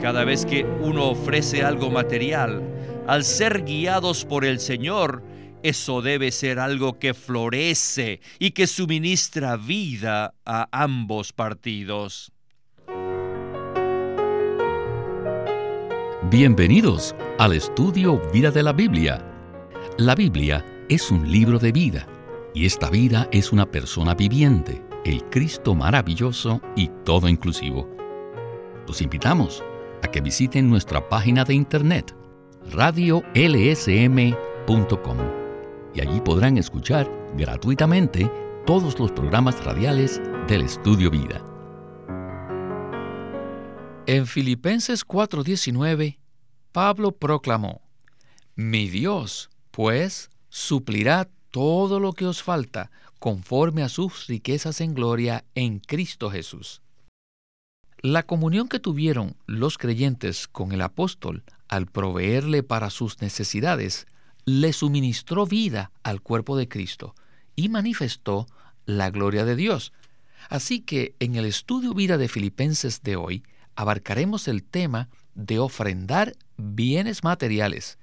Cada vez que uno ofrece algo material, al ser guiados por el Señor, eso debe ser algo que florece y que suministra vida a ambos partidos. Bienvenidos al estudio Vida de la Biblia. La Biblia es un libro de vida y esta vida es una persona viviente, el Cristo maravilloso y todo inclusivo. Los invitamos a que visiten nuestra página de internet radiolsm.com y allí podrán escuchar gratuitamente todos los programas radiales del Estudio Vida. En Filipenses 4:19, Pablo proclamó, Mi Dios, pues, suplirá todo lo que os falta conforme a sus riquezas en gloria en Cristo Jesús. La comunión que tuvieron los creyentes con el apóstol al proveerle para sus necesidades, le suministró vida al cuerpo de Cristo y manifestó la gloria de Dios. Así que en el estudio vida de Filipenses de hoy abarcaremos el tema de ofrendar bienes materiales.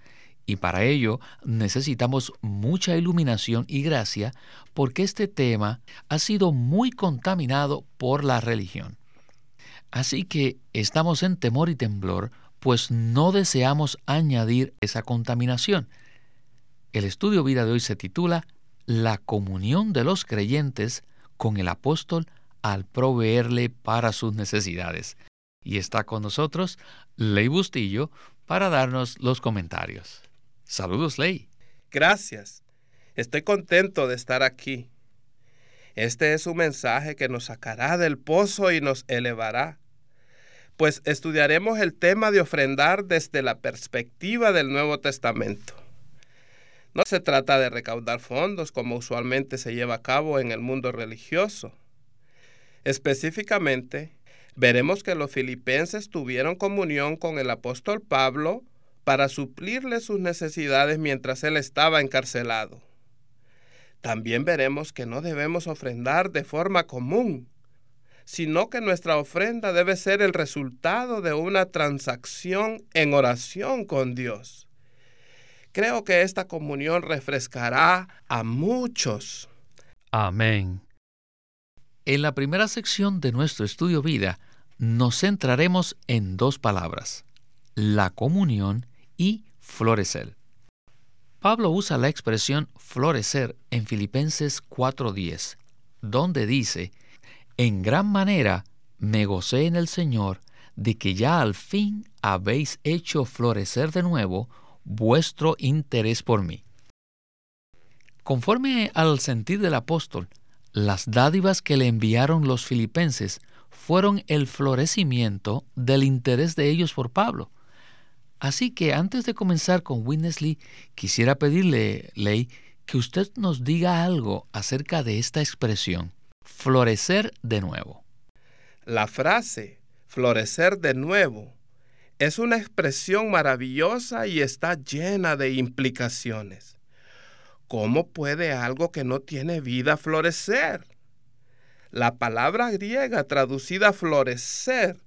Y para ello necesitamos mucha iluminación y gracia porque este tema ha sido muy contaminado por la religión. Así que estamos en temor y temblor, pues no deseamos añadir esa contaminación. El estudio vida de hoy se titula La comunión de los creyentes con el apóstol al proveerle para sus necesidades. Y está con nosotros Ley Bustillo para darnos los comentarios. Saludos, Ley. Gracias. Estoy contento de estar aquí. Este es un mensaje que nos sacará del pozo y nos elevará pues estudiaremos el tema de ofrendar desde la perspectiva del Nuevo Testamento. No se trata de recaudar fondos como usualmente se lleva a cabo en el mundo religioso. Específicamente, veremos que los filipenses tuvieron comunión con el apóstol Pablo para suplirle sus necesidades mientras él estaba encarcelado. También veremos que no debemos ofrendar de forma común, sino que nuestra ofrenda debe ser el resultado de una transacción en oración con Dios. Creo que esta comunión refrescará a muchos. Amén. En la primera sección de nuestro estudio vida nos centraremos en dos palabras, la comunión y florecer. Pablo usa la expresión florecer en Filipenses 4:10, donde dice, en gran manera me gocé en el Señor de que ya al fin habéis hecho florecer de nuevo vuestro interés por mí. Conforme al sentir del apóstol, las dádivas que le enviaron los filipenses fueron el florecimiento del interés de ellos por Pablo. Así que antes de comenzar con Winnesley, quisiera pedirle, Ley, que usted nos diga algo acerca de esta expresión florecer de nuevo. La frase florecer de nuevo es una expresión maravillosa y está llena de implicaciones. ¿Cómo puede algo que no tiene vida florecer? La palabra griega traducida florecer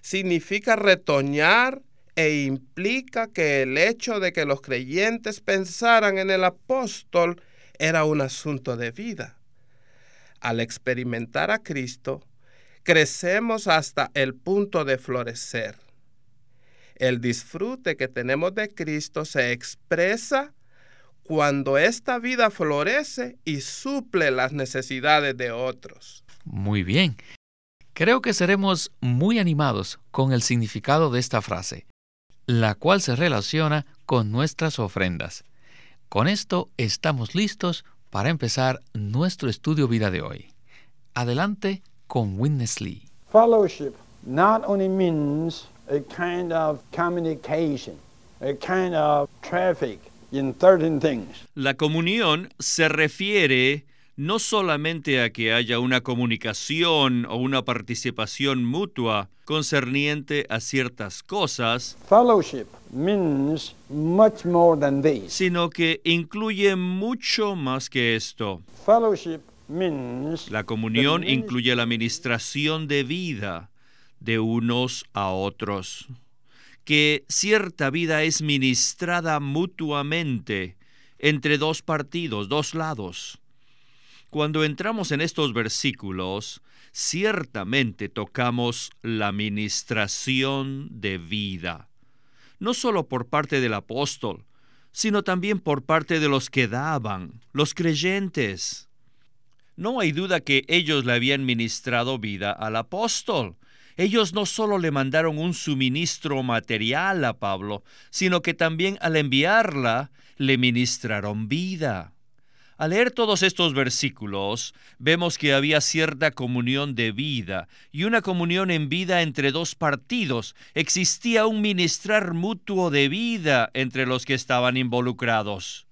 significa retoñar e implica que el hecho de que los creyentes pensaran en el apóstol era un asunto de vida al experimentar a Cristo, crecemos hasta el punto de florecer. El disfrute que tenemos de Cristo se expresa cuando esta vida florece y suple las necesidades de otros. Muy bien. Creo que seremos muy animados con el significado de esta frase, la cual se relaciona con nuestras ofrendas. Con esto estamos listos para empezar nuestro estudio vida de hoy. Adelante con Witness Lee. Fellowship not only means a kind of communication, a kind of traffic in certain things. La comunión se refiere no solamente a que haya una comunicación o una participación mutua concerniente a ciertas cosas, Fellowship means much more than this. sino que incluye mucho más que esto. Fellowship means La comunión incluye la administración de vida de unos a otros. que cierta vida es ministrada mutuamente entre dos partidos, dos lados. Cuando entramos en estos versículos, ciertamente tocamos la ministración de vida, no solo por parte del apóstol, sino también por parte de los que daban, los creyentes. No hay duda que ellos le habían ministrado vida al apóstol. Ellos no solo le mandaron un suministro material a Pablo, sino que también al enviarla le ministraron vida. Al leer todos estos versículos, vemos que había cierta comunión de vida y una comunión en vida entre dos partidos. Existía un ministrar mutuo de vida entre los que estaban involucrados.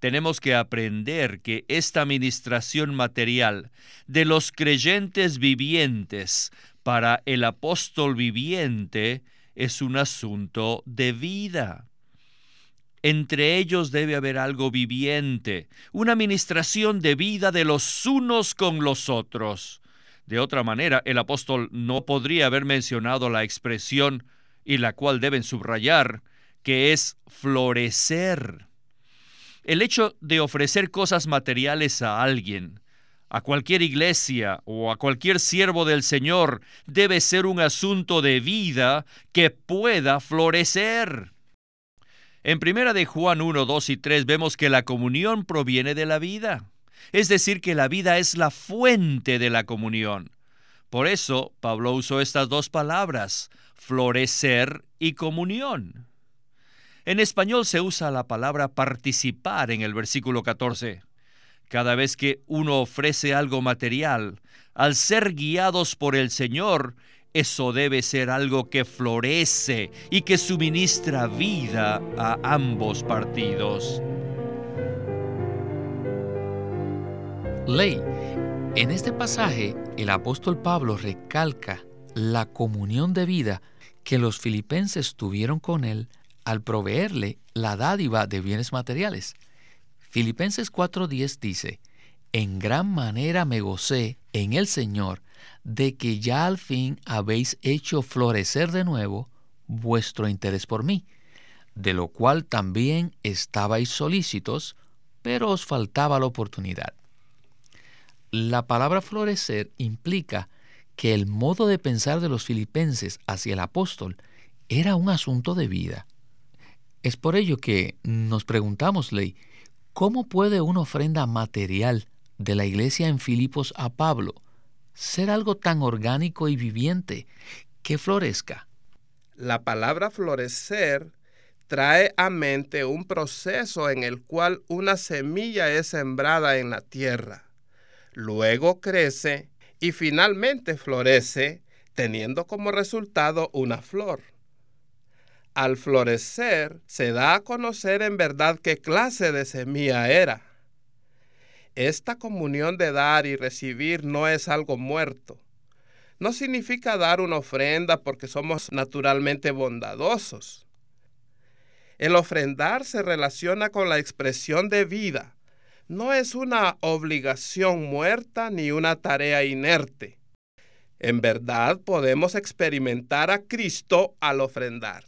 Tenemos que aprender que esta ministración material de los creyentes vivientes para el apóstol viviente es un asunto de vida. Entre ellos debe haber algo viviente, una administración de vida de los unos con los otros. De otra manera, el apóstol no podría haber mencionado la expresión, y la cual deben subrayar, que es florecer. El hecho de ofrecer cosas materiales a alguien, a cualquier iglesia o a cualquier siervo del Señor, debe ser un asunto de vida que pueda florecer. En primera de Juan 1, 2 y 3 vemos que la comunión proviene de la vida. Es decir, que la vida es la fuente de la comunión. Por eso Pablo usó estas dos palabras, florecer y comunión. En español se usa la palabra participar en el versículo 14. Cada vez que uno ofrece algo material, al ser guiados por el Señor, eso debe ser algo que florece y que suministra vida a ambos partidos. Ley. En este pasaje, el apóstol Pablo recalca la comunión de vida que los filipenses tuvieron con él al proveerle la dádiva de bienes materiales. Filipenses 4:10 dice, En gran manera me gocé en el Señor de que ya al fin habéis hecho florecer de nuevo vuestro interés por mí, de lo cual también estabais solícitos, pero os faltaba la oportunidad. La palabra florecer implica que el modo de pensar de los filipenses hacia el apóstol era un asunto de vida. Es por ello que nos preguntamos, Ley, ¿cómo puede una ofrenda material de la iglesia en Filipos a Pablo ser algo tan orgánico y viviente que florezca. La palabra florecer trae a mente un proceso en el cual una semilla es sembrada en la tierra, luego crece y finalmente florece teniendo como resultado una flor. Al florecer se da a conocer en verdad qué clase de semilla era. Esta comunión de dar y recibir no es algo muerto. No significa dar una ofrenda porque somos naturalmente bondadosos. El ofrendar se relaciona con la expresión de vida. No es una obligación muerta ni una tarea inerte. En verdad podemos experimentar a Cristo al ofrendar.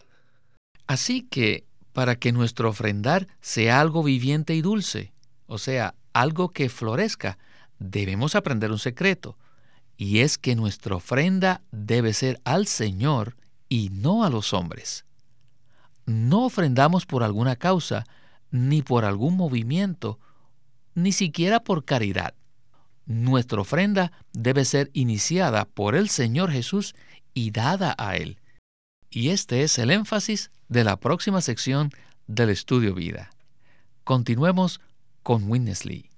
Así que, para que nuestro ofrendar sea algo viviente y dulce, o sea, algo que florezca, debemos aprender un secreto, y es que nuestra ofrenda debe ser al Señor y no a los hombres. No ofrendamos por alguna causa, ni por algún movimiento, ni siquiera por caridad. Nuestra ofrenda debe ser iniciada por el Señor Jesús y dada a Él. Y este es el énfasis de la próxima sección del estudio vida. Continuemos con Winnesley.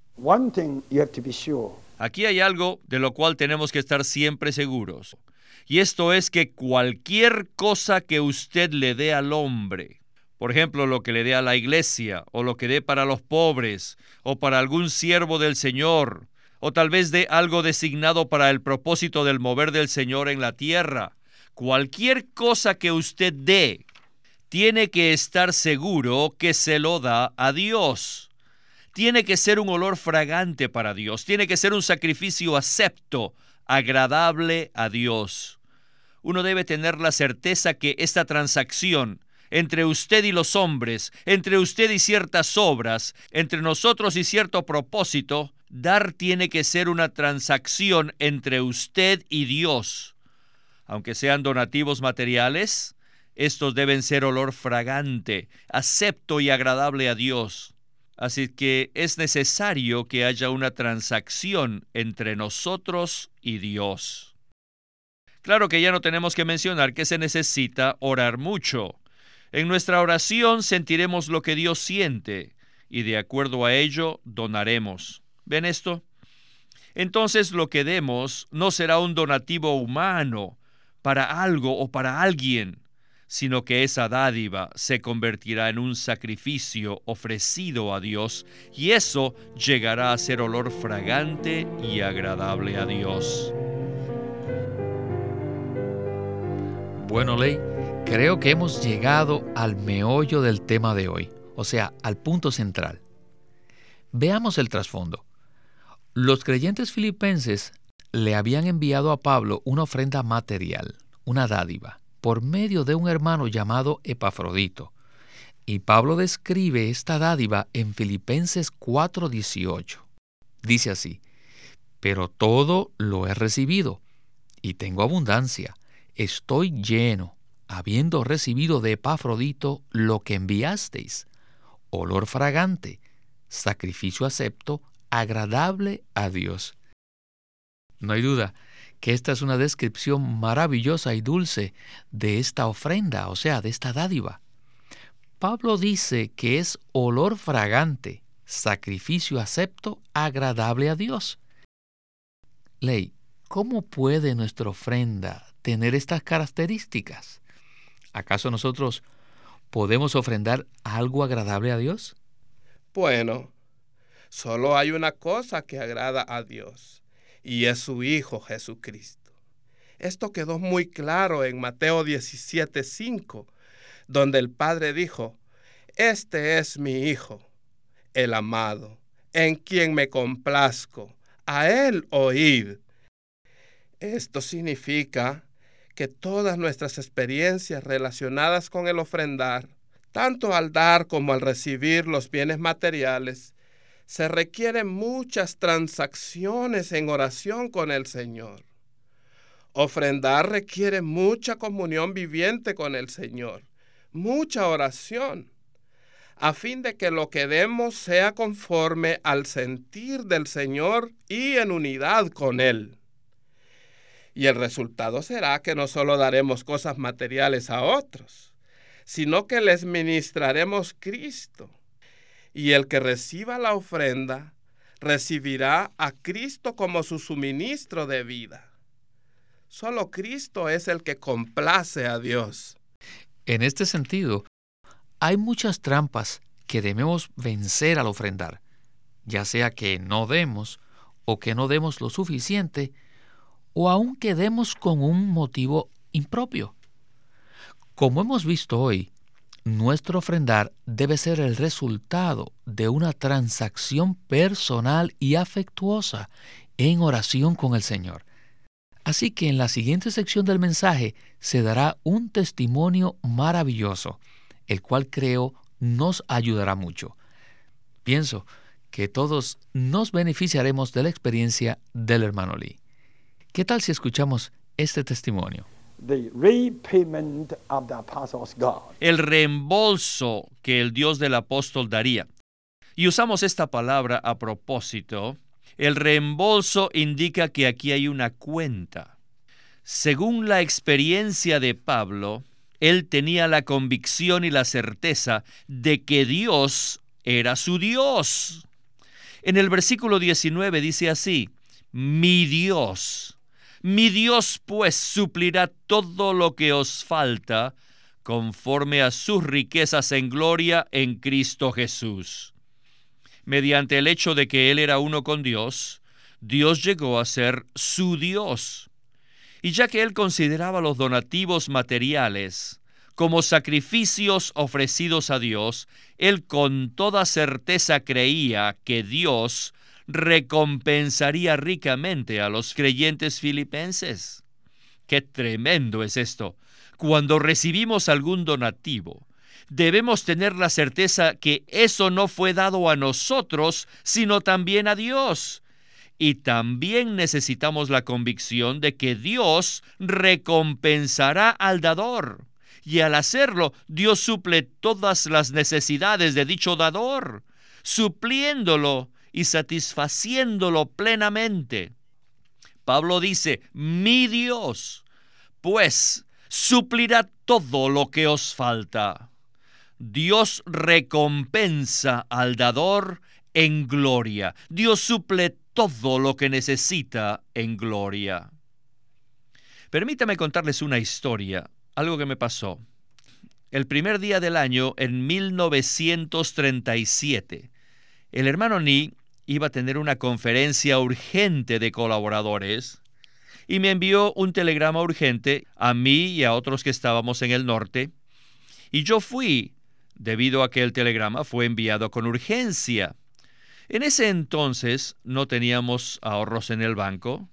Aquí hay algo de lo cual tenemos que estar siempre seguros. Y esto es que cualquier cosa que usted le dé al hombre, por ejemplo, lo que le dé a la iglesia, o lo que dé para los pobres, o para algún siervo del Señor, o tal vez dé algo designado para el propósito del mover del Señor en la tierra, cualquier cosa que usted dé, tiene que estar seguro que se lo da a Dios tiene que ser un olor fragante para Dios, tiene que ser un sacrificio acepto, agradable a Dios. uno debe tener la certeza que esta transacción entre usted y los hombres, entre usted y ciertas obras, entre nosotros y cierto propósito, dar tiene que ser una transacción entre usted y Dios. Aunque sean donativos materiales, estos deben ser olor fragante, acepto y agradable a Dios. Así que es necesario que haya una transacción entre nosotros y Dios. Claro que ya no tenemos que mencionar que se necesita orar mucho. En nuestra oración sentiremos lo que Dios siente y de acuerdo a ello donaremos. ¿Ven esto? Entonces lo que demos no será un donativo humano para algo o para alguien, sino que esa dádiva se convertirá en un sacrificio ofrecido a Dios y eso llegará a ser olor fragante y agradable a Dios. Bueno, Ley, Creo que hemos llegado al meollo del tema de hoy, o sea, al punto central. Veamos el trasfondo. Los creyentes filipenses le habían enviado a Pablo una ofrenda material, una dádiva, por medio de un hermano llamado Epafrodito. Y Pablo describe esta dádiva en Filipenses 4:18. Dice así, pero todo lo he recibido y tengo abundancia, estoy lleno habiendo recibido de Epafrodito lo que enviasteis, olor fragante, sacrificio acepto, agradable a Dios. No hay duda que esta es una descripción maravillosa y dulce de esta ofrenda, o sea, de esta dádiva. Pablo dice que es olor fragante, sacrificio acepto, agradable a Dios. Ley, ¿cómo puede nuestra ofrenda tener estas características? ¿Acaso nosotros podemos ofrendar algo agradable a Dios? Bueno, solo hay una cosa que agrada a Dios, y es su Hijo Jesucristo. Esto quedó muy claro en Mateo 17:5, donde el Padre dijo, Este es mi Hijo, el amado, en quien me complazco, a él oíd. Esto significa que todas nuestras experiencias relacionadas con el ofrendar, tanto al dar como al recibir los bienes materiales, se requieren muchas transacciones en oración con el Señor. Ofrendar requiere mucha comunión viviente con el Señor, mucha oración, a fin de que lo que demos sea conforme al sentir del Señor y en unidad con Él. Y el resultado será que no solo daremos cosas materiales a otros, sino que les ministraremos Cristo. Y el que reciba la ofrenda recibirá a Cristo como su suministro de vida. Solo Cristo es el que complace a Dios. En este sentido, hay muchas trampas que debemos vencer al ofrendar, ya sea que no demos o que no demos lo suficiente o aún quedemos con un motivo impropio. Como hemos visto hoy, nuestro ofrendar debe ser el resultado de una transacción personal y afectuosa en oración con el Señor. Así que en la siguiente sección del mensaje se dará un testimonio maravilloso, el cual creo nos ayudará mucho. Pienso que todos nos beneficiaremos de la experiencia del hermano Lee. ¿Qué tal si escuchamos este testimonio? El reembolso que el Dios del apóstol daría. Y usamos esta palabra a propósito. El reembolso indica que aquí hay una cuenta. Según la experiencia de Pablo, él tenía la convicción y la certeza de que Dios era su Dios. En el versículo 19 dice así, mi Dios mi Dios pues suplirá todo lo que os falta conforme a sus riquezas en gloria en Cristo Jesús. Mediante el hecho de que Él era uno con Dios, Dios llegó a ser su Dios. Y ya que Él consideraba los donativos materiales como sacrificios ofrecidos a Dios, Él con toda certeza creía que Dios recompensaría ricamente a los creyentes filipenses. Qué tremendo es esto. Cuando recibimos algún donativo, debemos tener la certeza que eso no fue dado a nosotros, sino también a Dios. Y también necesitamos la convicción de que Dios recompensará al dador. Y al hacerlo, Dios suple todas las necesidades de dicho dador, supliéndolo y satisfaciéndolo plenamente. Pablo dice, mi Dios, pues suplirá todo lo que os falta. Dios recompensa al dador en gloria. Dios suple todo lo que necesita en gloria. Permítame contarles una historia, algo que me pasó. El primer día del año, en 1937, el hermano Ni iba a tener una conferencia urgente de colaboradores y me envió un telegrama urgente a mí y a otros que estábamos en el norte. Y yo fui, debido a que el telegrama fue enviado con urgencia. En ese entonces no teníamos ahorros en el banco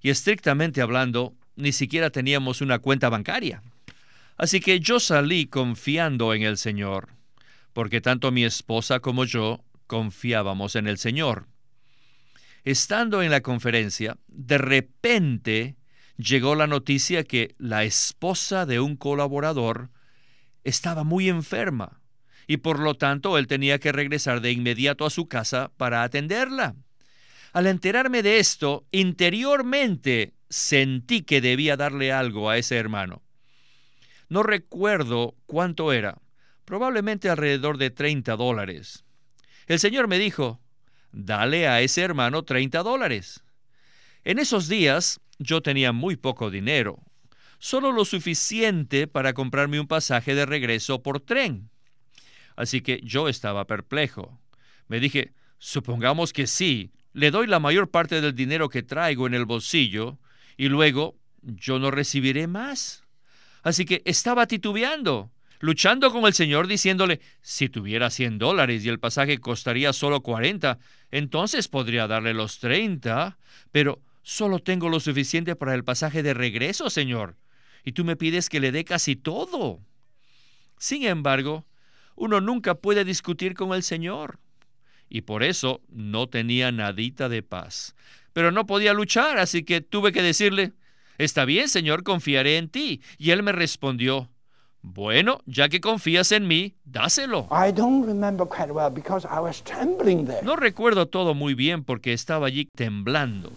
y estrictamente hablando, ni siquiera teníamos una cuenta bancaria. Así que yo salí confiando en el Señor, porque tanto mi esposa como yo confiábamos en el Señor. Estando en la conferencia, de repente llegó la noticia que la esposa de un colaborador estaba muy enferma y por lo tanto él tenía que regresar de inmediato a su casa para atenderla. Al enterarme de esto, interiormente sentí que debía darle algo a ese hermano. No recuerdo cuánto era, probablemente alrededor de 30 dólares. El Señor me dijo, dale a ese hermano 30 dólares. En esos días yo tenía muy poco dinero, solo lo suficiente para comprarme un pasaje de regreso por tren. Así que yo estaba perplejo. Me dije, supongamos que sí, le doy la mayor parte del dinero que traigo en el bolsillo y luego yo no recibiré más. Así que estaba titubeando luchando con el Señor diciéndole, si tuviera 100 dólares y el pasaje costaría solo 40, entonces podría darle los 30, pero solo tengo lo suficiente para el pasaje de regreso, Señor, y tú me pides que le dé casi todo. Sin embargo, uno nunca puede discutir con el Señor, y por eso no tenía nadita de paz. Pero no podía luchar, así que tuve que decirle, Está bien, Señor, confiaré en ti. Y él me respondió, bueno, ya que confías en mí, dáselo. No recuerdo todo muy bien porque estaba allí temblando.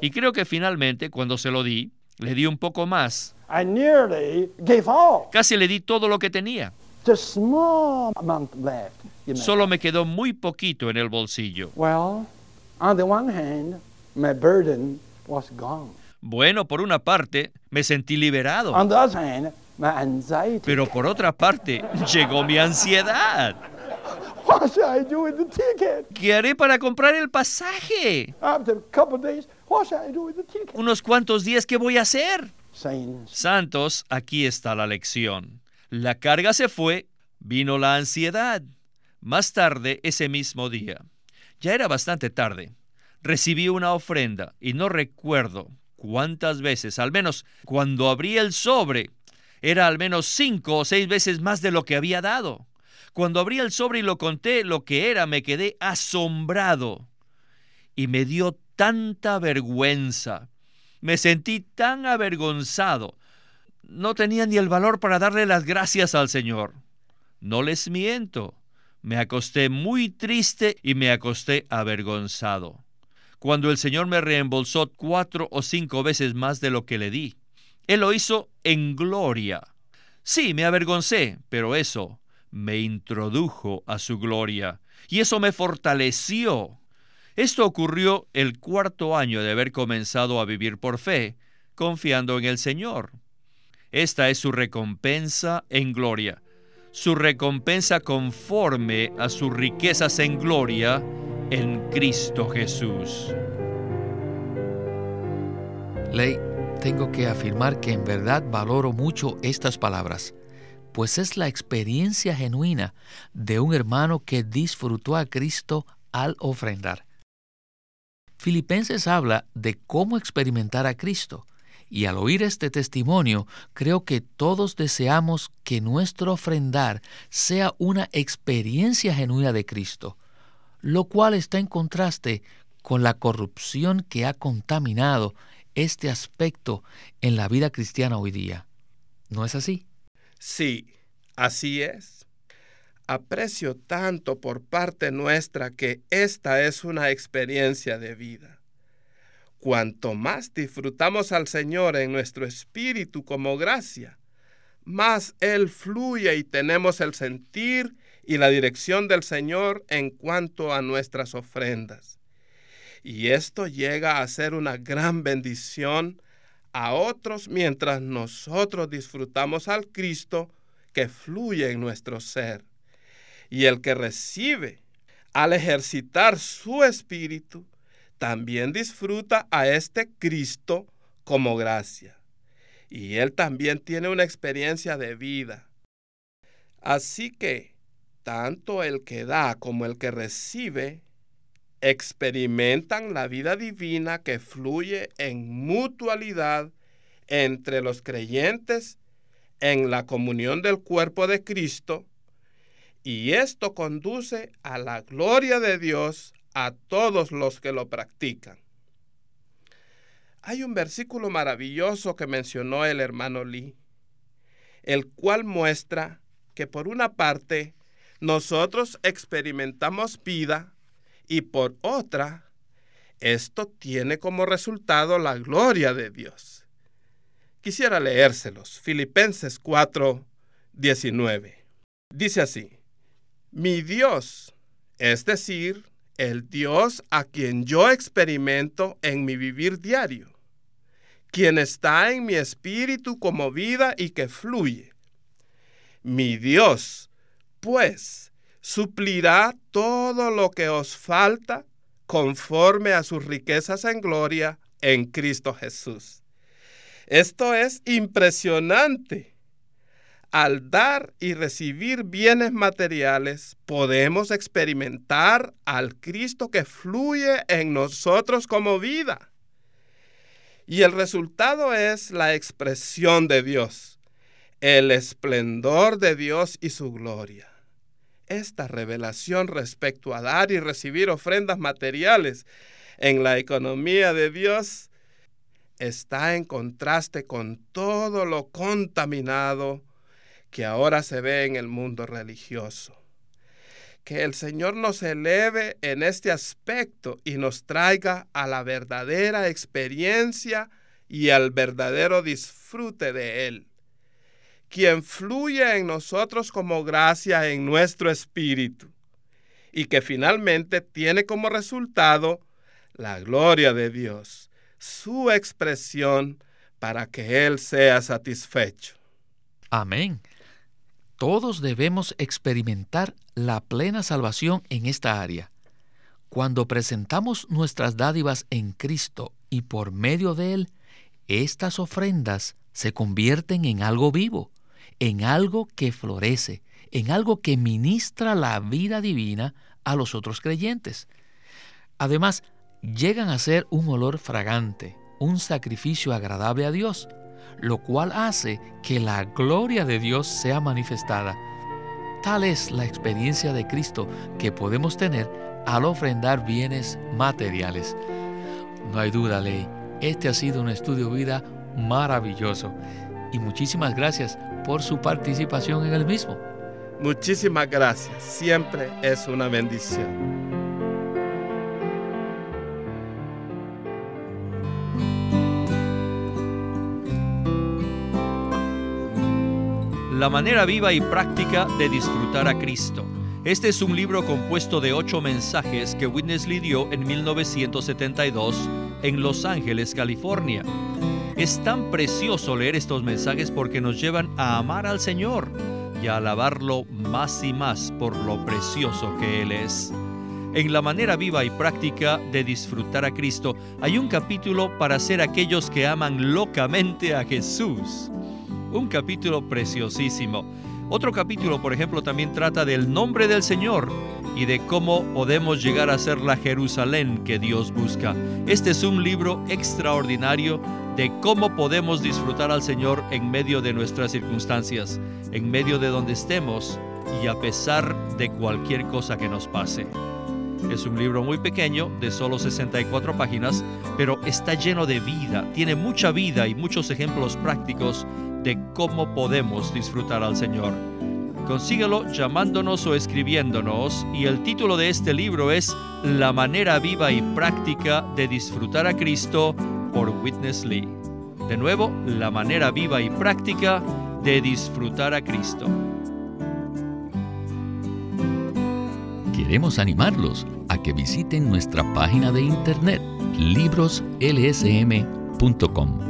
Y creo que finalmente, cuando se lo di, le di un poco más. Casi le di todo lo que tenía. Solo me quedó muy poquito en el bolsillo. Well, on the one hand, my burden was gone. Bueno, por una parte, me sentí liberado. Pero por otra parte, llegó mi ansiedad. ¿Qué haré para comprar el pasaje? Unos cuantos días, ¿qué voy a hacer? Santos, aquí está la lección. La carga se fue, vino la ansiedad. Más tarde, ese mismo día, ya era bastante tarde, recibí una ofrenda y no recuerdo cuántas veces, al menos cuando abrí el sobre, era al menos cinco o seis veces más de lo que había dado. Cuando abrí el sobre y lo conté lo que era, me quedé asombrado y me dio tanta vergüenza. Me sentí tan avergonzado. No tenía ni el valor para darle las gracias al Señor. No les miento. Me acosté muy triste y me acosté avergonzado cuando el Señor me reembolsó cuatro o cinco veces más de lo que le di. Él lo hizo en gloria. Sí, me avergoncé, pero eso me introdujo a su gloria y eso me fortaleció. Esto ocurrió el cuarto año de haber comenzado a vivir por fe, confiando en el Señor. Esta es su recompensa en gloria, su recompensa conforme a sus riquezas en gloria en Cristo Jesús. Ley, tengo que afirmar que en verdad valoro mucho estas palabras, pues es la experiencia genuina de un hermano que disfrutó a Cristo al ofrendar. Filipenses habla de cómo experimentar a Cristo. Y al oír este testimonio, creo que todos deseamos que nuestro ofrendar sea una experiencia genuina de Cristo, lo cual está en contraste con la corrupción que ha contaminado este aspecto en la vida cristiana hoy día. ¿No es así? Sí, así es. Aprecio tanto por parte nuestra que esta es una experiencia de vida. Cuanto más disfrutamos al Señor en nuestro espíritu como gracia, más Él fluye y tenemos el sentir y la dirección del Señor en cuanto a nuestras ofrendas. Y esto llega a ser una gran bendición a otros mientras nosotros disfrutamos al Cristo que fluye en nuestro ser y el que recibe al ejercitar su espíritu, también disfruta a este Cristo como gracia. Y él también tiene una experiencia de vida. Así que, tanto el que da como el que recibe experimentan la vida divina que fluye en mutualidad entre los creyentes en la comunión del cuerpo de Cristo y esto conduce a la gloria de Dios a todos los que lo practican. Hay un versículo maravilloso que mencionó el hermano Lee, el cual muestra que por una parte nosotros experimentamos vida y por otra, esto tiene como resultado la gloria de Dios. Quisiera leérselos. Filipenses 4, 19. Dice así mi Dios, es decir, el Dios a quien yo experimento en mi vivir diario, quien está en mi espíritu como vida y que fluye. Mi Dios, pues, suplirá todo lo que os falta conforme a sus riquezas en gloria en Cristo Jesús. Esto es impresionante al dar y recibir bienes materiales, podemos experimentar al Cristo que fluye en nosotros como vida. Y el resultado es la expresión de Dios, el esplendor de Dios y su gloria. Esta revelación respecto a dar y recibir ofrendas materiales en la economía de Dios está en contraste con todo lo contaminado que ahora se ve en el mundo religioso. Que el Señor nos eleve en este aspecto y nos traiga a la verdadera experiencia y al verdadero disfrute de Él, quien fluye en nosotros como gracia en nuestro espíritu y que finalmente tiene como resultado la gloria de Dios, su expresión para que Él sea satisfecho. Amén todos debemos experimentar la plena salvación en esta área. Cuando presentamos nuestras dádivas en Cristo y por medio de Él, estas ofrendas se convierten en algo vivo, en algo que florece, en algo que ministra la vida divina a los otros creyentes. Además, llegan a ser un olor fragante, un sacrificio agradable a Dios, lo cual hace que la gloria de Dios sea manifestada. Tal es la experiencia de Cristo que podemos tener al ofrendar bienes materiales. No hay duda, Ley, este ha sido un estudio vida maravilloso y muchísimas gracias por su participación en el mismo. Muchísimas gracias, siempre es una bendición. La manera viva y práctica de disfrutar a Cristo. Este es un libro compuesto de ocho mensajes que Witness Lee dio en 1972 en Los Ángeles, California. Es tan precioso leer estos mensajes porque nos llevan a amar al Señor y a alabarlo más y más por lo precioso que Él es. En la manera viva y práctica de disfrutar a Cristo hay un capítulo para ser aquellos que aman locamente a Jesús un capítulo preciosísimo. Otro capítulo, por ejemplo, también trata del nombre del Señor y de cómo podemos llegar a ser la Jerusalén que Dios busca. Este es un libro extraordinario de cómo podemos disfrutar al Señor en medio de nuestras circunstancias, en medio de donde estemos y a pesar de cualquier cosa que nos pase. Es un libro muy pequeño, de solo 64 páginas, pero está lleno de vida, tiene mucha vida y muchos ejemplos prácticos de cómo podemos disfrutar al Señor. Consíguelo llamándonos o escribiéndonos y el título de este libro es La manera viva y práctica de disfrutar a Cristo por Witness Lee. De nuevo, La manera viva y práctica de disfrutar a Cristo. Queremos animarlos a que visiten nuestra página de internet libroslsm.com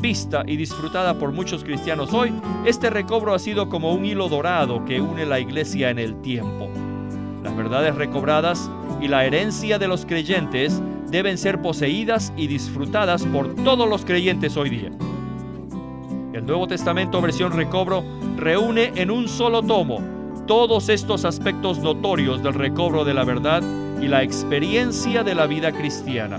vista y disfrutada por muchos cristianos hoy, este recobro ha sido como un hilo dorado que une la iglesia en el tiempo. Las verdades recobradas y la herencia de los creyentes deben ser poseídas y disfrutadas por todos los creyentes hoy día. El Nuevo Testamento versión recobro reúne en un solo tomo todos estos aspectos notorios del recobro de la verdad y la experiencia de la vida cristiana.